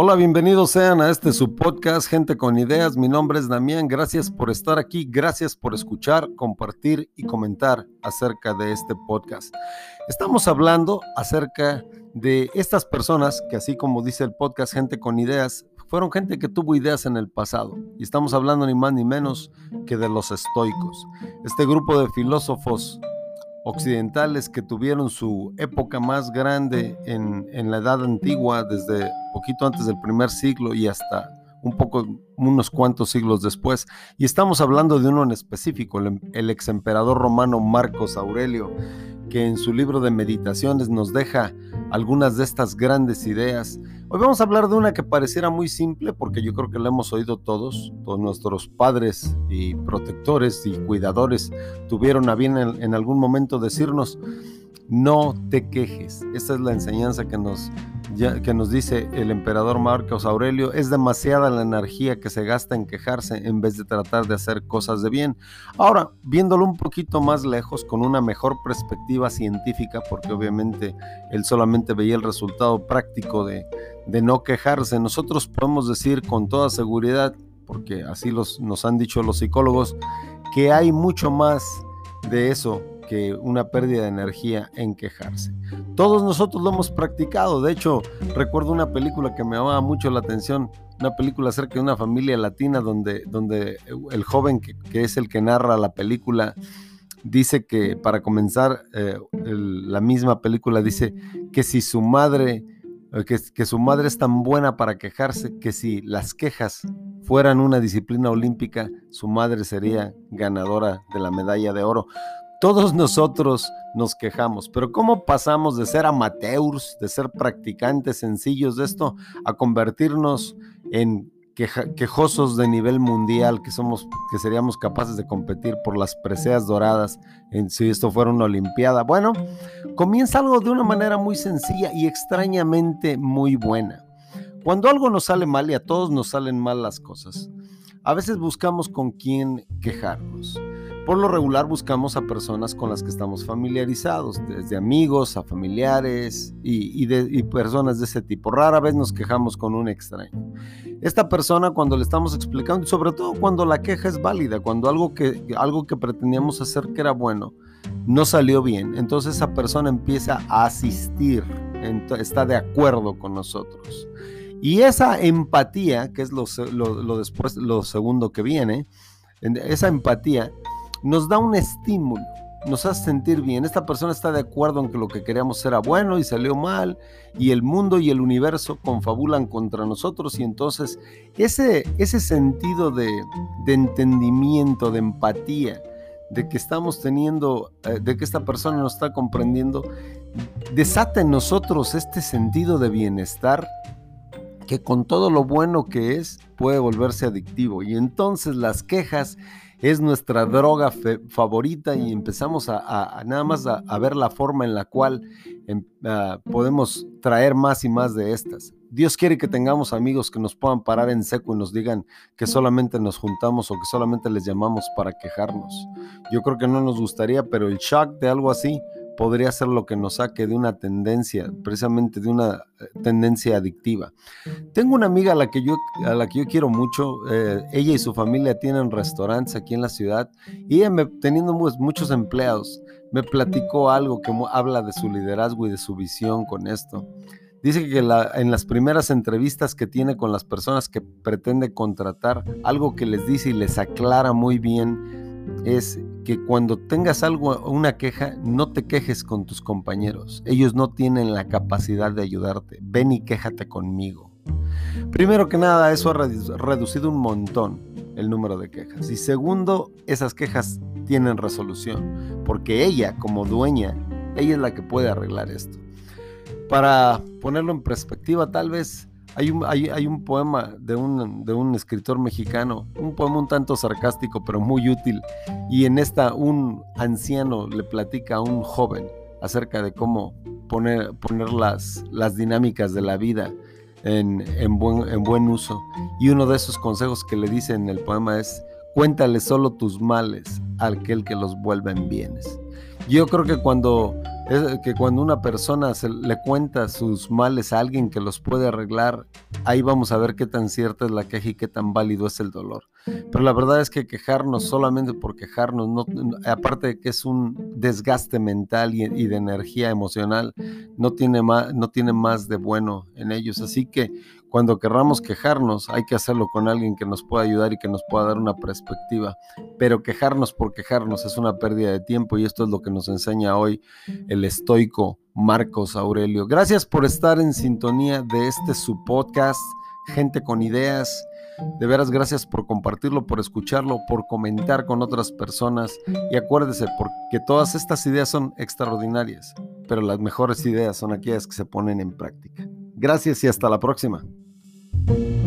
Hola, bienvenidos sean a este su podcast, Gente con Ideas. Mi nombre es Damián. Gracias por estar aquí. Gracias por escuchar, compartir y comentar acerca de este podcast. Estamos hablando acerca de estas personas que, así como dice el podcast, Gente con Ideas, fueron gente que tuvo ideas en el pasado. Y estamos hablando ni más ni menos que de los estoicos. Este grupo de filósofos occidentales que tuvieron su época más grande en, en, la edad antigua, desde poquito antes del primer siglo y hasta un poco, unos cuantos siglos después. Y estamos hablando de uno en específico, el, el ex emperador romano Marcos Aurelio, que en su libro de meditaciones nos deja algunas de estas grandes ideas. Hoy vamos a hablar de una que pareciera muy simple porque yo creo que la hemos oído todos, todos nuestros padres y protectores y cuidadores tuvieron a bien en, en algún momento decirnos, no te quejes. Esa es la enseñanza que nos que nos dice el emperador Marcos Aurelio, es demasiada la energía que se gasta en quejarse en vez de tratar de hacer cosas de bien. Ahora, viéndolo un poquito más lejos, con una mejor perspectiva científica, porque obviamente él solamente veía el resultado práctico de, no quejarse, nosotros podemos decir con toda seguridad, porque así nos han dicho los psicólogos, que hay mucho más de eso que una pérdida de energía en quejarse. Todos nosotros lo hemos practicado. De hecho, recuerdo una película que me llamaba mucho la atención, una película acerca de una familia latina donde, donde el joven que, es el que narra la película dice que, para comenzar, eh, la misma película dice que si su madre, eh, que su madre es tan buena para quejarse, que si las quejas fueran una disciplina olímpica, su madre sería ganadora de la medalla de oro. Todos nosotros nos quejamos, pero ¿cómo pasamos de ser amateurs, de ser practicantes sencillos de esto, a convertirnos en quejosos de nivel mundial, que somos, que seríamos capaces de competir por las preseas doradas en si esto fuera una olimpiada? Bueno, comienza algo de una manera muy sencilla y extrañamente muy buena. Cuando algo nos sale mal y a todos nos salen mal las cosas, a veces buscamos con quién quejarnos. Por lo regular buscamos a personas con las que estamos familiarizados, desde amigos a familiares y, y, de, y, personas de ese tipo. Rara vez nos quejamos con un extraño. Esta persona cuando le estamos explicando, sobre todo cuando la queja es válida, cuando algo que, algo que pretendíamos hacer que era bueno, no salió bien, entonces esa persona empieza a asistir, está de acuerdo con nosotros. Y esa empatía, que es lo, lo, lo después, lo segundo que viene, esa empatía nos da un estímulo, nos hace sentir bien. Esta persona está de acuerdo en que lo que queríamos era bueno y salió mal, y el mundo y el universo confabulan contra nosotros, y entonces ese, ese sentido de, de entendimiento, de empatía, de que estamos teniendo, eh, de que esta persona nos está comprendiendo, desata en nosotros este sentido de bienestar que con todo lo bueno que es puede volverse adictivo. Y entonces las quejas es nuestra droga favorita y empezamos a, a nada más a, a, ver la forma en la cual em, uh, podemos traer más y más de estas. Dios quiere que tengamos amigos que nos puedan parar en seco y nos digan que solamente nos juntamos o que solamente les llamamos para quejarnos. Yo creo que no nos gustaría, pero el shock de algo así podría ser lo que nos saque de una tendencia, precisamente de una eh, tendencia adictiva. Tengo una amiga a la que yo, a la que yo quiero mucho, eh, ella y su familia tienen restaurantes aquí en la ciudad y ella me, teniendo muchos empleados, me platicó algo que habla de su liderazgo y de su visión con esto. Dice que la, en las primeras entrevistas que tiene con las personas que pretende contratar, algo que les dice y les aclara muy bien es que cuando tengas algo, una queja, no te quejes con tus compañeros. Ellos no tienen la capacidad de ayudarte. Ven y quéjate conmigo. Primero que nada, eso ha reducido un montón el número de quejas. Y segundo, esas quejas tienen resolución, porque ella, como dueña, ella es la que puede arreglar esto. Para ponerlo en perspectiva, tal vez hay un, hay, hay un poema de un, de un, escritor mexicano, un poema un tanto sarcástico, pero muy útil. Y en esta un anciano le platica a un joven acerca de cómo poner, poner las, las dinámicas de la vida en, en, buen, en buen uso. Y uno de esos consejos que le dice en el poema es, cuéntale solo tus males a aquel que los vuelve en bienes. Yo creo que cuando, que cuando una persona le cuenta sus males a alguien que los puede arreglar, ahí vamos a ver qué tan cierta es la queja y qué tan válido es el dolor. Pero la verdad es que quejarnos solamente por quejarnos, no, aparte de que es un desgaste mental y, y de energía emocional, no tiene, más, no tiene más de bueno en ellos. Así que cuando querramos quejarnos, hay que hacerlo con alguien que nos pueda ayudar y que nos pueda dar una perspectiva. Pero quejarnos por quejarnos es una pérdida de tiempo y esto es lo que nos enseña hoy el estoico Marcos Aurelio. Gracias por estar en sintonía de este su podcast, Gente con Ideas. De veras, gracias por compartirlo, por escucharlo, por comentar con otras personas. Y acuérdese, porque todas estas ideas son extraordinarias, pero las mejores ideas son aquellas que se ponen en práctica. Gracias y hasta la próxima. thank you